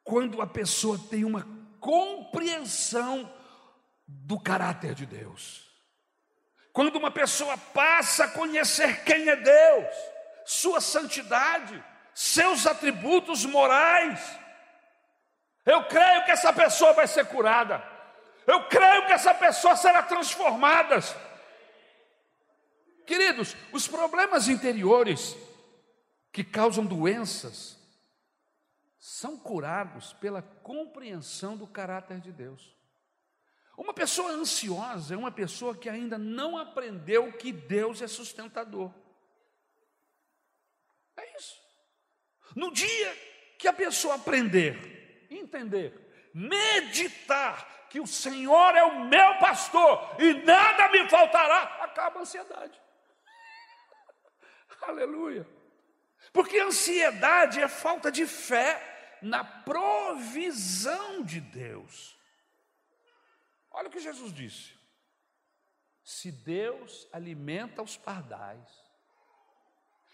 Quando a pessoa tem uma compreensão do caráter de Deus. Quando uma pessoa passa a conhecer quem é Deus, sua santidade, seus atributos morais. Eu creio que essa pessoa vai ser curada. Eu creio que essa pessoa será transformada. Queridos, os problemas interiores que causam doenças são curados pela compreensão do caráter de Deus. Uma pessoa ansiosa é uma pessoa que ainda não aprendeu que Deus é sustentador. É isso. No dia que a pessoa aprender, entender, meditar que o Senhor é o meu pastor e nada me faltará, acaba a ansiedade. Aleluia. Porque ansiedade é falta de fé na provisão de Deus. Olha o que Jesus disse: se Deus alimenta os pardais,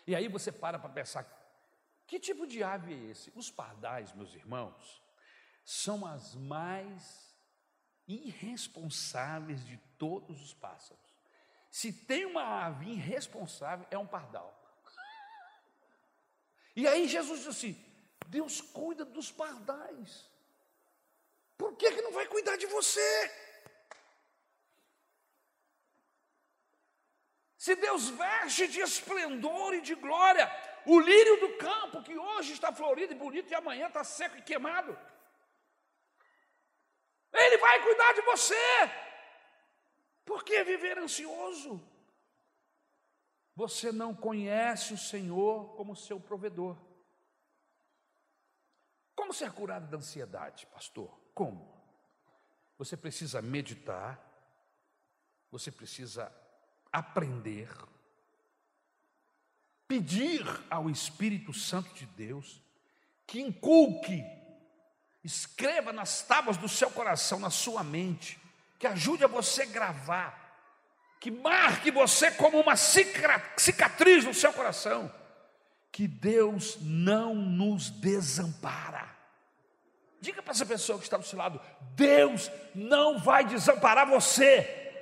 e aí você para para pensar, que tipo de ave é esse? Os pardais, meus irmãos, são as mais irresponsáveis de todos os pássaros. Se tem uma ave irresponsável, é um pardal. E aí Jesus disse assim: Deus cuida dos pardais. Por que, que não vai cuidar de você? Se Deus veste de esplendor e de glória o lírio do campo, que hoje está florido e bonito e amanhã está seco e queimado, Ele vai cuidar de você. Por que viver ansioso? Você não conhece o Senhor como seu provedor. Como ser curado da ansiedade, pastor? Como? Você precisa meditar, você precisa aprender, pedir ao Espírito Santo de Deus que inculque, escreva nas tábuas do seu coração, na sua mente, que ajude a você gravar, que marque você como uma cicatriz no seu coração, que Deus não nos desampara. Diga para essa pessoa que está do seu lado: Deus não vai desamparar você.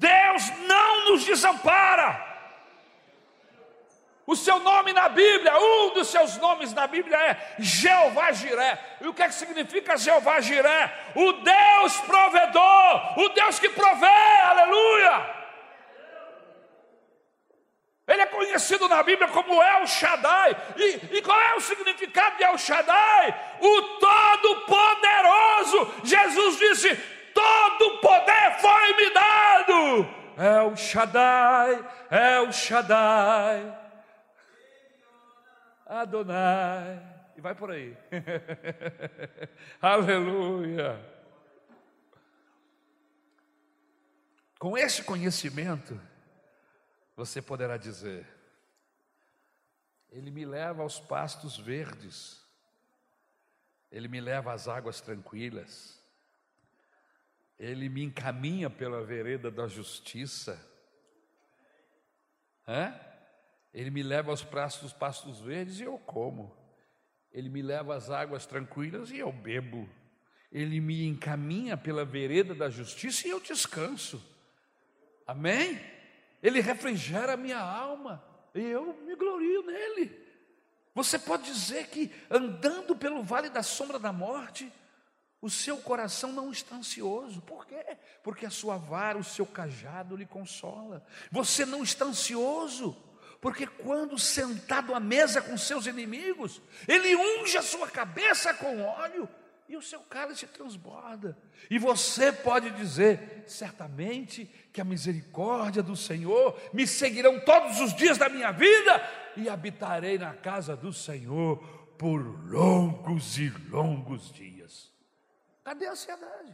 Deus não nos desampara. O seu nome na Bíblia, um dos seus nomes na Bíblia é Jeová Jiré. E o que é que significa Jeová Jiré? O Deus provedor, o Deus que provê, aleluia. Ele é conhecido na Bíblia como El Shaddai. E, e qual é o significado de El Shaddai? O Todo-Poderoso. Jesus disse: todo poder foi me dado. É o Shaddai, é o Shaddai, Adonai. E vai por aí. Aleluia. Com esse conhecimento, você poderá dizer: Ele me leva aos pastos verdes, Ele me leva às águas tranquilas, ele me encaminha pela vereda da justiça. É? Ele me leva aos praços dos pastos verdes e eu como. Ele me leva às águas tranquilas e eu bebo. Ele me encaminha pela vereda da justiça e eu descanso. Amém? Ele refrigera a minha alma e eu me glorio nele. Você pode dizer que andando pelo vale da sombra da morte, o seu coração não está ansioso. Por quê? Porque a sua vara, o seu cajado lhe consola. Você não está ansioso, Porque quando sentado à mesa com seus inimigos, ele unge a sua cabeça com óleo e o seu cálice transborda. E você pode dizer, certamente, que a misericórdia do Senhor me seguirão todos os dias da minha vida e habitarei na casa do Senhor por longos e longos dias. Cadê a ansiedade?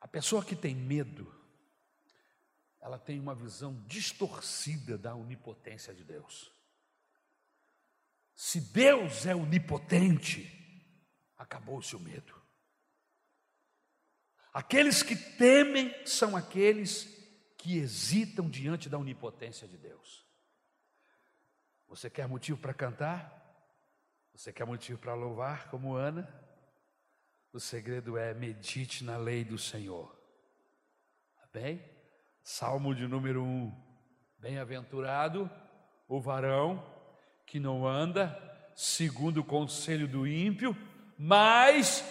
A pessoa que tem medo, ela tem uma visão distorcida da onipotência de Deus. Se Deus é onipotente, acabou-se o medo. Aqueles que temem são aqueles que hesitam diante da onipotência de Deus. Você quer motivo para cantar? Você quer motivo para louvar, como Ana? O segredo é medite na lei do Senhor. Bem? Salmo de número 1. Bem-aventurado o varão que não anda segundo o conselho do ímpio, mas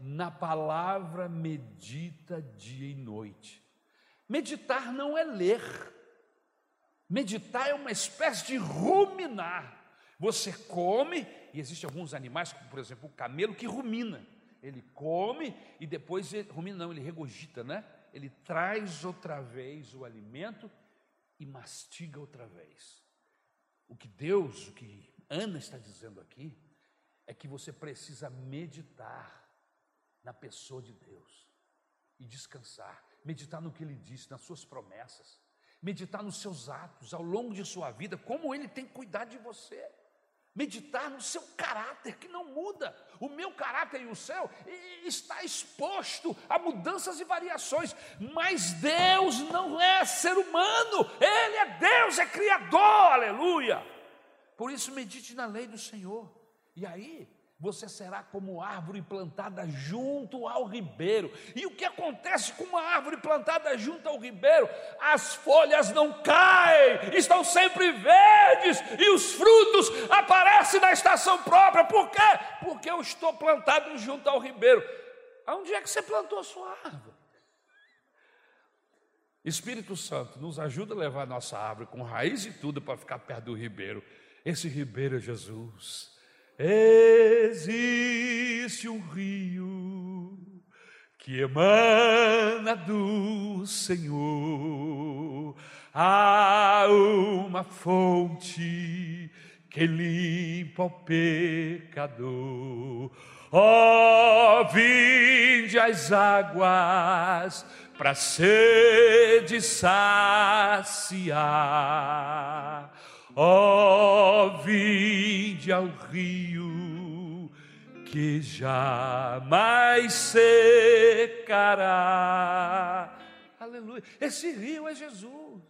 na palavra medita dia e noite. Meditar não é ler, meditar é uma espécie de ruminar. Você come, e existem alguns animais, como por exemplo o camelo, que rumina. Ele come e depois, ele, rumina não, ele regogita, né? Ele traz outra vez o alimento e mastiga outra vez. O que Deus, o que Ana está dizendo aqui, é que você precisa meditar na pessoa de Deus e descansar, meditar no que Ele disse, nas suas promessas, meditar nos seus atos ao longo de sua vida, como Ele tem cuidado de você meditar no seu caráter que não muda. O meu caráter e o seu está exposto a mudanças e variações, mas Deus não é ser humano, Ele é Deus, é Criador, aleluia. Por isso, medite na lei do Senhor, e aí você será como árvore plantada junto ao ribeiro. E o que acontece com uma árvore plantada junto ao ribeiro? As folhas não caem, estão sempre verdes e os frutos aparecem na estação própria. Por quê? Porque eu estou plantado junto ao ribeiro. Aonde é que você plantou a sua árvore? Espírito Santo, nos ajuda a levar a nossa árvore com raiz e tudo para ficar perto do ribeiro. Esse ribeiro é Jesus. Existe um rio que emana do Senhor, há uma fonte que limpa o pecador. Ó, oh, vinde as águas para sede saciar Ó, oh, vinde ao rio que jamais secará. Aleluia. Esse rio é Jesus.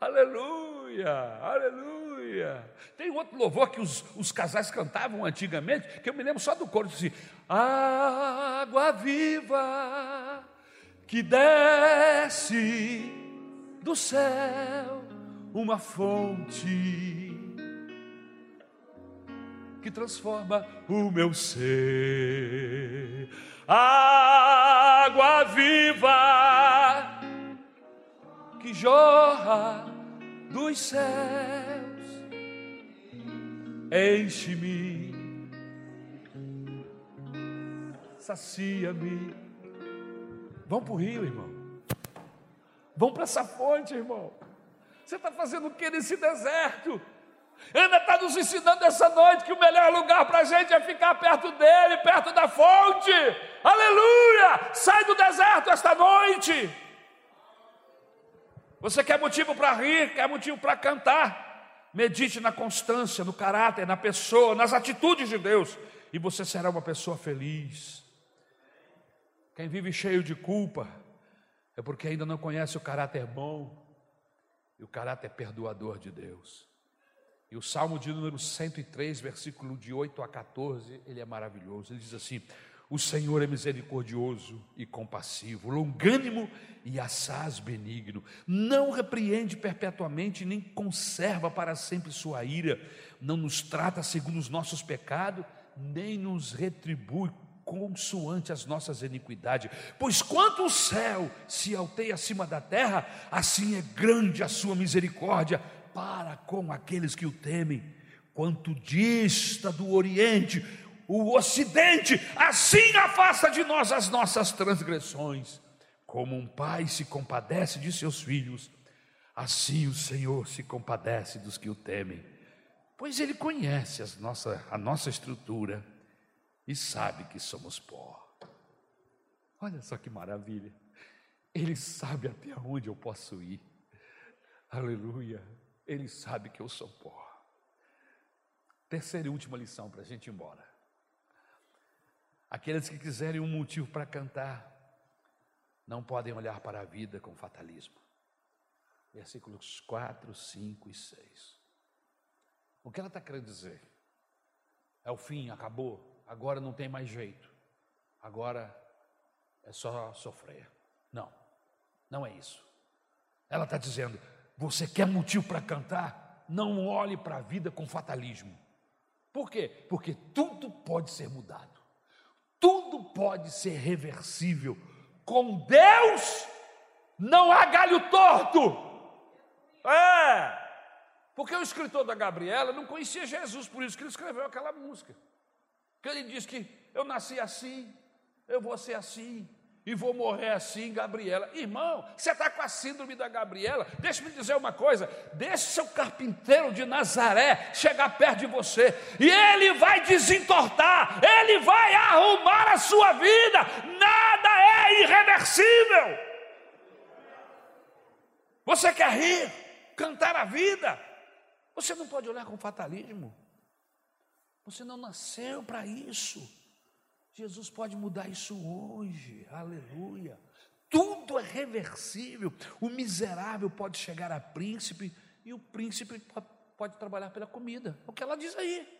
Aleluia, aleluia. Tem outro louvor que os, os casais cantavam antigamente, que eu me lembro só do coro, assim, água viva que desce do céu uma fonte que transforma o meu ser. Água viva que jorra dos céus, enche-me, sacia-me. Vão para o rio, irmão. Vão para essa fonte, irmão. Você está fazendo o que nesse deserto? Ana está nos ensinando essa noite que o melhor lugar para a gente é ficar perto dele, perto da fonte. Aleluia! Sai do deserto esta noite. Você quer motivo para rir, quer motivo para cantar? Medite na constância, no caráter, na pessoa, nas atitudes de Deus, e você será uma pessoa feliz. Quem vive cheio de culpa é porque ainda não conhece o caráter bom e o caráter perdoador de Deus. E o Salmo de número 103, versículo de 8 a 14, ele é maravilhoso. Ele diz assim: O Senhor é misericordioso e compassivo, longânimo e assaz benigno, não repreende perpetuamente, nem conserva para sempre sua ira, não nos trata segundo os nossos pecados, nem nos retribui consoante as nossas iniquidades. Pois quanto o céu se alteia acima da terra, assim é grande a sua misericórdia para com aqueles que o temem. Quanto dista do Oriente, o Ocidente, assim afasta de nós as nossas transgressões. Como um pai se compadece de seus filhos, assim o Senhor se compadece dos que o temem, pois Ele conhece nossa, a nossa estrutura e sabe que somos pó. Olha só que maravilha. Ele sabe até onde eu posso ir. Aleluia. Ele sabe que eu sou pó. Terceira e última lição para a gente ir embora. Aqueles que quiserem um motivo para cantar, não podem olhar para a vida com fatalismo. Versículos 4, 5 e 6. O que ela está querendo dizer? É o fim, acabou agora não tem mais jeito, agora é só sofrer. Não, não é isso. Ela está dizendo: você quer motivo para cantar? Não olhe para a vida com fatalismo. Por quê? Porque tudo pode ser mudado, tudo pode ser reversível. Com Deus não há galho torto. É, porque o escritor da Gabriela não conhecia Jesus, por isso que ele escreveu aquela música. Que ele diz que eu nasci assim, eu vou ser assim, e vou morrer assim, Gabriela. Irmão, você está com a síndrome da Gabriela? Deixa-me dizer uma coisa: deixe seu carpinteiro de Nazaré chegar perto de você, e ele vai desentortar, ele vai arrumar a sua vida, nada é irreversível. Você quer rir, cantar a vida, você não pode olhar com fatalismo. Você não nasceu para isso. Jesus pode mudar isso hoje. Aleluia. Tudo é reversível. O miserável pode chegar a príncipe e o príncipe pode, trabalhar pela comida. É o que ela diz aí.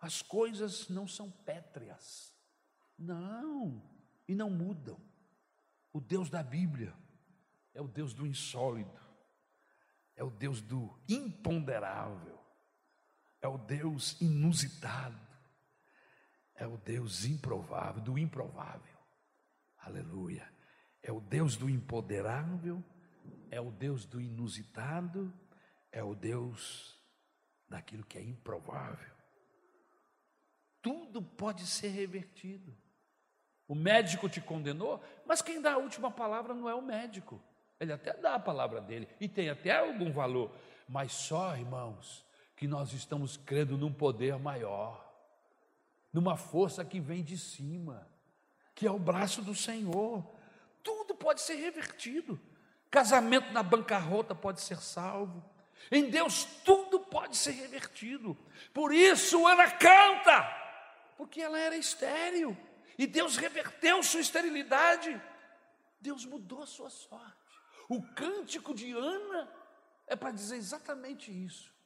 As coisas não são pétreas. Não, e não mudam. O Deus da Bíblia é o Deus do insólito, é o Deus do imponderável é o Deus inusitado, é o Deus improvável, do improvável. Aleluia. É o Deus do impoderável, é o Deus do inusitado, é o Deus daquilo que é improvável. Tudo pode ser revertido. O médico te condenou, mas quem dá a última palavra não é o médico. Ele até dá a palavra dele e tem até algum valor, mas só, irmãos, que nós estamos crendo num poder maior, numa força que vem de cima, que é o braço do Senhor. Tudo pode ser revertido. Casamento na bancarrota pode ser salvo. Em Deus tudo pode ser revertido. Por isso Ana canta, porque ela era estéril e Deus reverteu sua esterilidade. Deus mudou a sua sorte. O cântico de Ana é para dizer exatamente isso.